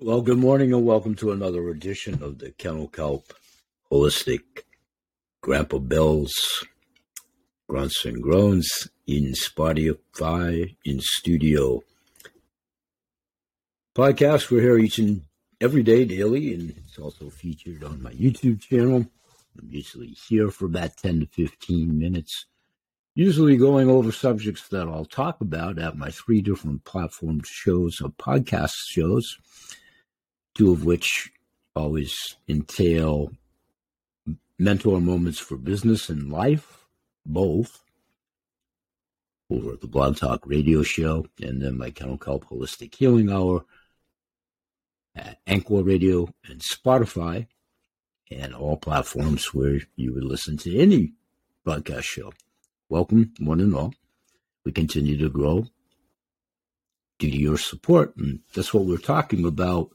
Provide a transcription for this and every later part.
Well, good morning and welcome to another edition of the Kennel Kelp Holistic Grandpa Bill's Grunts and Groans in Spotify in studio podcast. We're here each and every day daily, and it's also featured on my YouTube channel. I'm usually here for about 10 to 15 minutes, usually going over subjects that I'll talk about at my three different platform shows or podcast shows two of which always entail mentor moments for business and life, both over at the Blog Talk radio show, and then my Kennel Kelp Holistic Healing Hour at Anchor Radio and Spotify, and all platforms where you would listen to any podcast show. Welcome, one and all. We continue to grow due to your support, and that's what we're talking about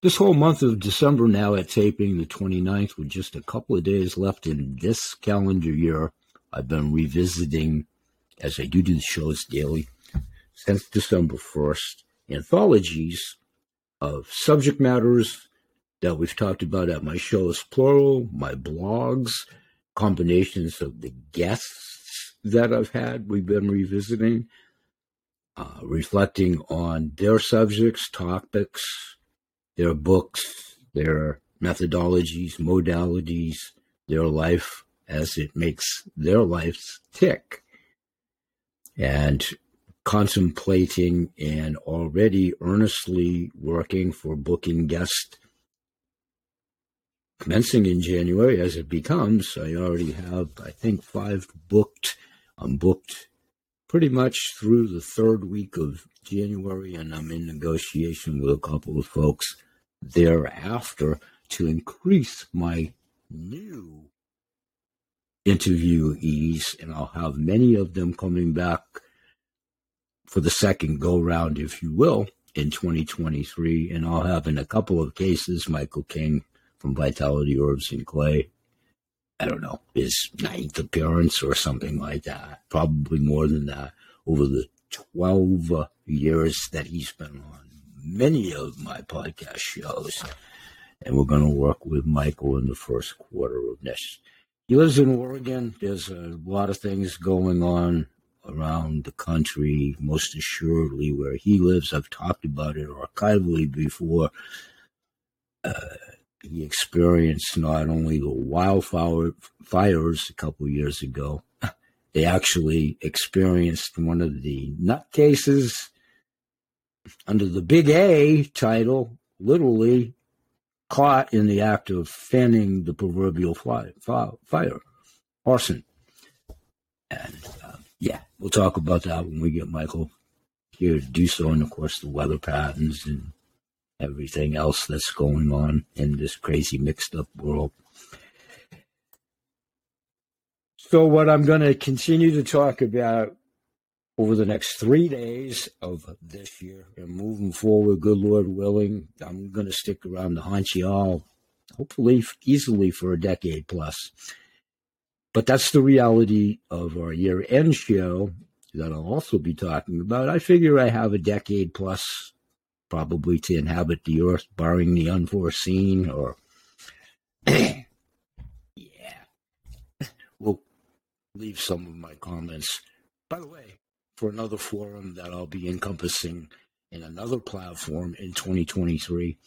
this whole month of December now at taping, the 29th, with just a couple of days left in this calendar year, I've been revisiting, as I do do the shows daily, since December 1st, anthologies of subject matters that we've talked about at my shows, plural, my blogs, combinations of the guests that I've had, we've been revisiting, uh, reflecting on their subjects, topics, their books, their methodologies, modalities, their life as it makes their lives tick. And contemplating and already earnestly working for booking guests commencing in January as it becomes. I already have, I think, five booked. I'm booked pretty much through the third week of January, and I'm in negotiation with a couple of folks thereafter to increase my new interviewees, and I'll have many of them coming back for the second go round, if you will, in 2023. And I'll have in a couple of cases Michael King from Vitality Herbs and Clay. I don't know, his ninth appearance or something like that. Probably more than that over the 12 uh, years that he's been on many of my podcast shows. And we're going to work with Michael in the first quarter of next. He lives in Oregon. There's a lot of things going on around the country, most assuredly where he lives. I've talked about it archivally before. Uh, he experienced not only the wildfire fires a couple years ago, they actually experienced one of the nutcases under the Big A title, literally caught in the act of fanning the proverbial fly, fire, arson. And uh, yeah, we'll talk about that when we get Michael here to do so, and of course the weather patterns and everything else that's going on in this crazy mixed up world. So, what I'm going to continue to talk about over the next three days of this year and moving forward, good Lord willing, I'm going to stick around haunt you all, hopefully easily for a decade plus. But that's the reality of our year end show that I'll also be talking about. I figure I have a decade plus probably to inhabit the earth, barring the unforeseen or. yeah. We'll leave some of my comments. By the way, for another forum that I'll be encompassing in another platform in 2023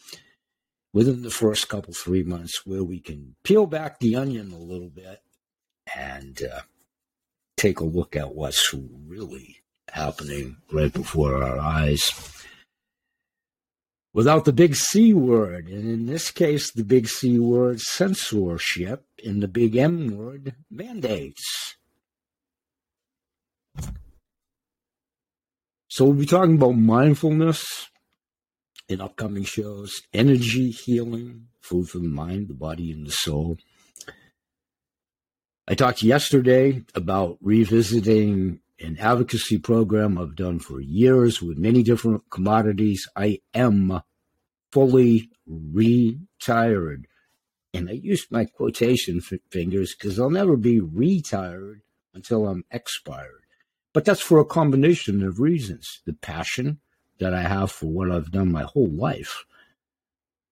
within the first couple three months where we can peel back the onion a little bit and uh, take a look at what's really happening right before our eyes without the big C word, and in this case, the big C word censorship, and the big M word mandates. So we'll be talking about mindfulness in upcoming shows, energy healing, food for the mind, the body, and the soul. I talked yesterday about revisiting an advocacy program I've done for years with many different commodities. I am fully retired. And I use my quotation fingers because I'll never be retired until I'm expired. But that's for a combination of reasons. The passion that I have for what I've done my whole life,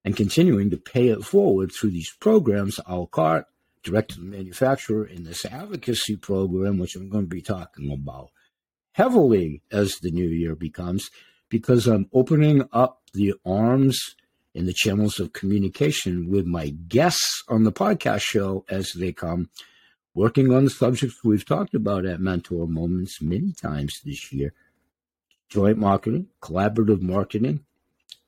and continuing to pay it forward through these programs, a la carte, direct to the manufacturer in this advocacy program, which I'm going to be talking about heavily as the new year becomes, because I'm opening up the arms and the channels of communication with my guests on the podcast show as they come, working on the subjects we've talked about at Mentor Moments many times this year joint marketing, collaborative marketing,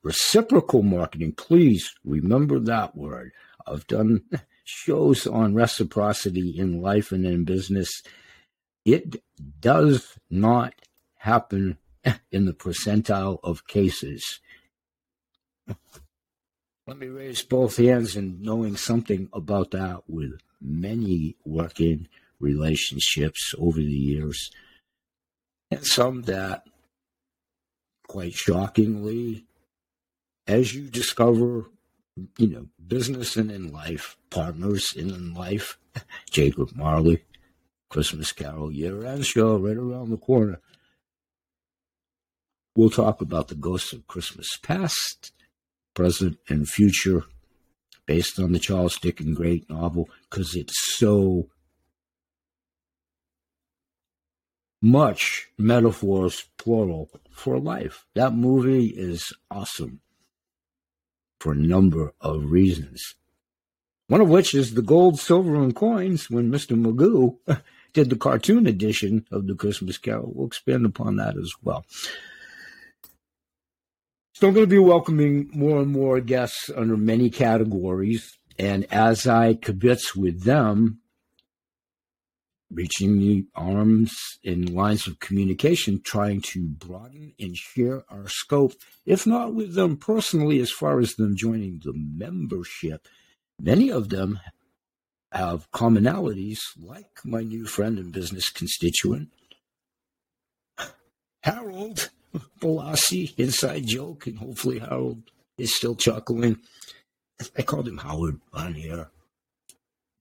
reciprocal marketing. Please remember that word. I've done shows on reciprocity in life and in business. It does not happen in the percentile of cases. Let me raise both hands and knowing something about that with many working relationships over the years, and some that, quite shockingly, as you discover, you know, business and in life, partners in life, Jacob Marley, Christmas Carol year end show right around the corner. We'll talk about the ghosts of Christmas past, present, and future based on the Charles Dickens great novel because it's so much metaphors, plural, for life. That movie is awesome for a number of reasons. One of which is the gold, silver, and coins when Mr. Magoo did the cartoon edition of the Christmas Carol. We'll expand upon that as well. So I'm going to be welcoming more and more guests under many categories. And as I kibitz with them, reaching the arms and lines of communication, trying to broaden and share our scope, if not with them personally, as far as them joining the membership. Many of them have commonalities, like my new friend and business constituent, Harold Balassi, inside joke, and hopefully Harold is still chuckling. I called him Howard on here uh,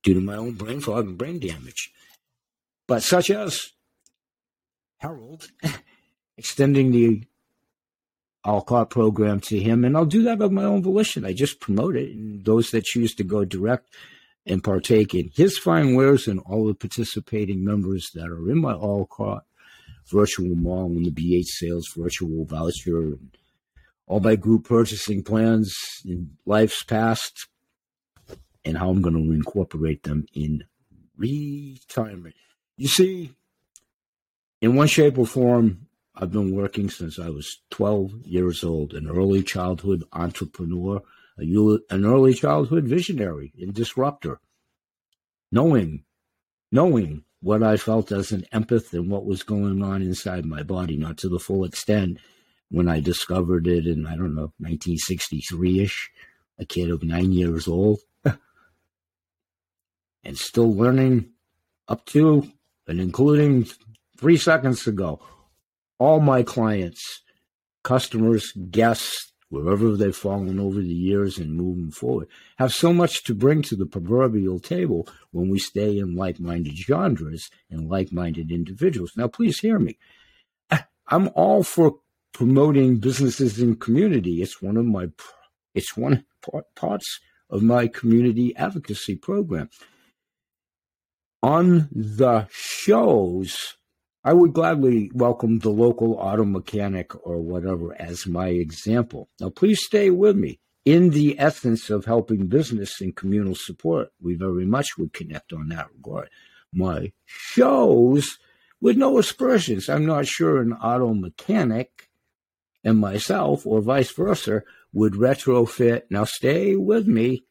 due to my own brain fog and brain damage but such as Harold, extending the a la program to him, and I'll do that of my own volition. I just promote it, and those that choose to go direct and partake in his fine wares and all the participating members that are in my all carte virtual mall and the BH sales virtual voucher and all my group purchasing plans in life's past and how I'm going to incorporate them in retirement. You see, in one shape or form, I've been working since I was 12 years old, an early childhood entrepreneur, an early childhood visionary and disruptor. Knowing, knowing what I felt as an empath and what was going on inside my body, not to the full extent when I discovered it in, I don't know, 1963 ish, a kid of nine years old, and still learning up to and including three seconds ago, all my clients, customers, guests, wherever they've fallen over the years and moving forward, have so much to bring to the proverbial table when we stay in like minded genres and like minded individuals. Now, please hear me. I'm all for promoting businesses in community. It's one of my, it's one parts of my community advocacy program on the shows, I would gladly welcome the local auto mechanic or whatever as my example. Now, please stay with me. In the essence of helping business and communal support, we very much would connect on that regard. My shows, with no aspersions, I'm not sure an auto mechanic and myself, or vice versa, would retrofit. Now, stay with me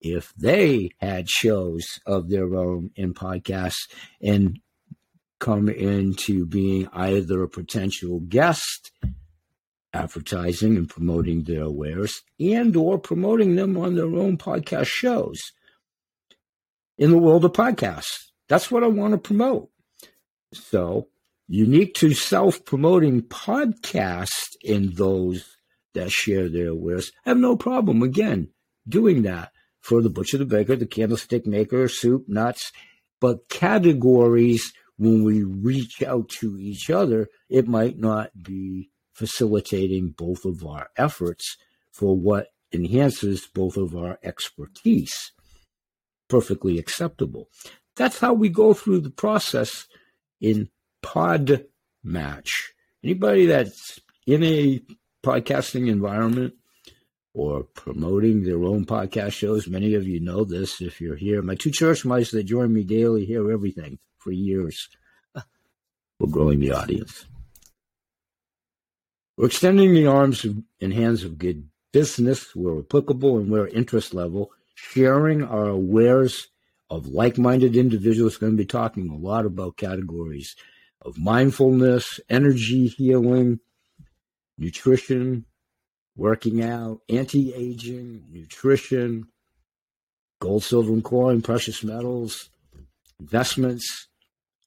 if they had shows of their own in podcasts and come into being either a potential guest advertising and promoting their wares and or promoting them on their own podcast shows in the world of podcasts. That's what i want to promote. So unique to self-promoting podcasts in those that share their wares I have no problem again doing that for the butcher, the baker, the candlestick maker, soup, nuts, but categories when we reach out to each other, it might not be facilitating both of our efforts for what enhances both of our expertise. Perfectly acceptable. That's how we go through the process in Pod Match. Anybody that's in a podcasting environment or promoting their own podcast shows, many of you know this if you're here. My two church mice that join me daily hear everything for years. We're growing the audience. We're extending the arms and hands of good business where applicable and where interest level, sharing our wares of like minded individuals. Going to be talking a lot about categories of mindfulness, energy healing, nutrition, working out, anti aging, nutrition, gold, silver, and coin, precious metals, investments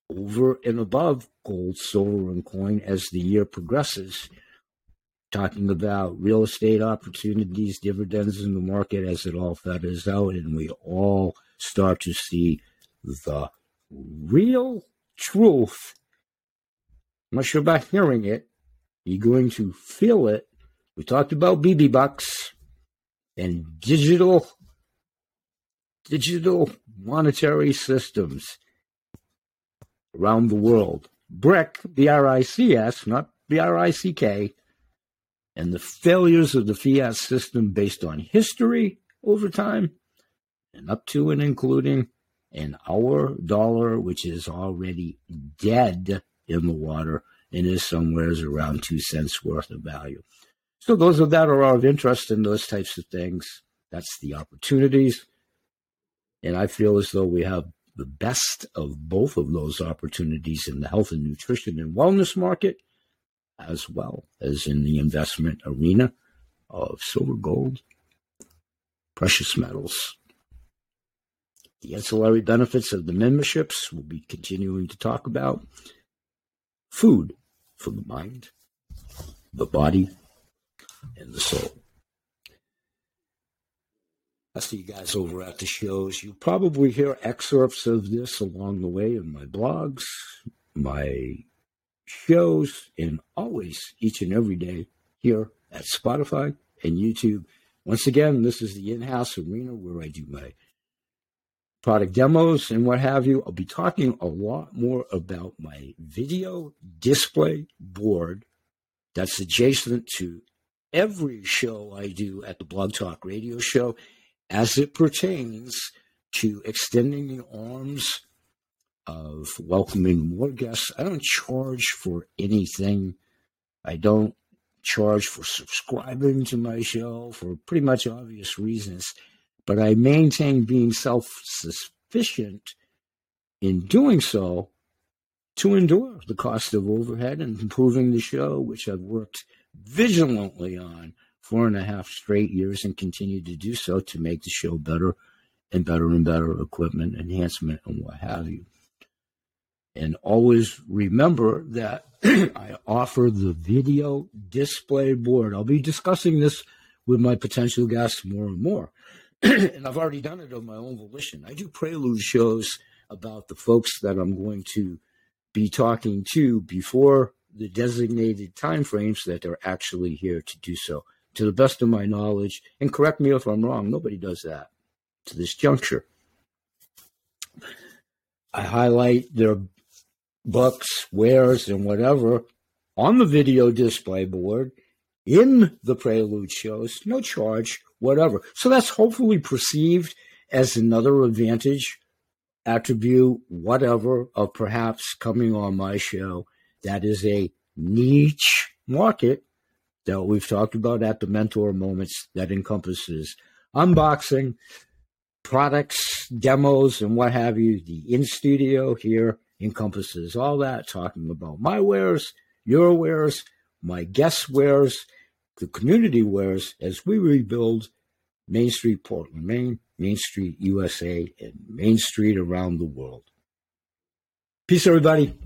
over and above gold, silver, and coin as the year progresses. Talking about real estate opportunities, dividends in the market as it all feathers out, and we all start to see the real truth. Not sure about hearing it. You're going to feel it. We talked about BB bucks and digital digital monetary systems around the world. BRIC, B-R-I-C-S, not B-R-I-C-K, and the failures of the fiat system based on history over time and up to and including an our dollar, which is already dead in the water and is somewhere around two cents worth of value. So those of that are of interest in those types of things. That's the opportunities. And I feel as though we have the best of both of those opportunities in the health and nutrition and wellness market, as well as in the investment arena of silver, gold, precious metals, the ancillary benefits of the memberships we'll be continuing to talk about. Food for the mind, the body, the soul. I see you guys over at the shows. You probably hear excerpts of this along the way in my blogs, my shows, and always each and every day here at Spotify and YouTube. Once again, this is the in house arena where I do my product demos and what have you. I'll be talking a lot more about my video display board that's adjacent to every show I do at the Blog Talk radio show as it pertains to extending the arms of welcoming more guests. I don't charge for anything. I don't charge for subscribing to my show for pretty much obvious reasons but I maintain being self sufficient in doing so to endure the cost of overhead and improving the show, which I've worked vigilantly on four and a half straight years and continue to do so to make the show better and better and better equipment, enhancement, and what have you. And always remember that I offer the video display board. I'll be discussing this with my potential guests more and more. and I've already done it of my own volition. I do prelude shows about the folks that I'm going to be talking to before the designated time frames that they're actually here to do so. To the best of my knowledge, and correct me if I'm wrong, nobody does that to this juncture. I highlight their books, wares, and whatever on the video display board in the prelude shows, no charge whatever. So that's hopefully perceived as another advantage, attribute, whatever, of perhaps coming on my show. That is a niche market that we've talked about at the mentor moments that encompasses unboxing, products, demos, and what have you. The in studio here encompasses all that, talking about my wares, your wares, my guest wares, the community wares as we rebuild Main Street, Portland, Maine, Main Street, USA, and Main Street around the world. Peace, everybody.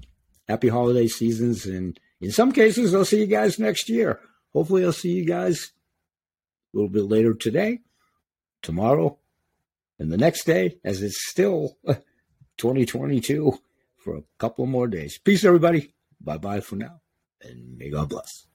Happy holiday seasons. And in some cases, I'll see you guys next year. Hopefully, I'll see you guys a little bit later today, tomorrow, and the next day, as it's still 2022 for a couple more days. Peace, everybody. Bye bye for now, and may God bless.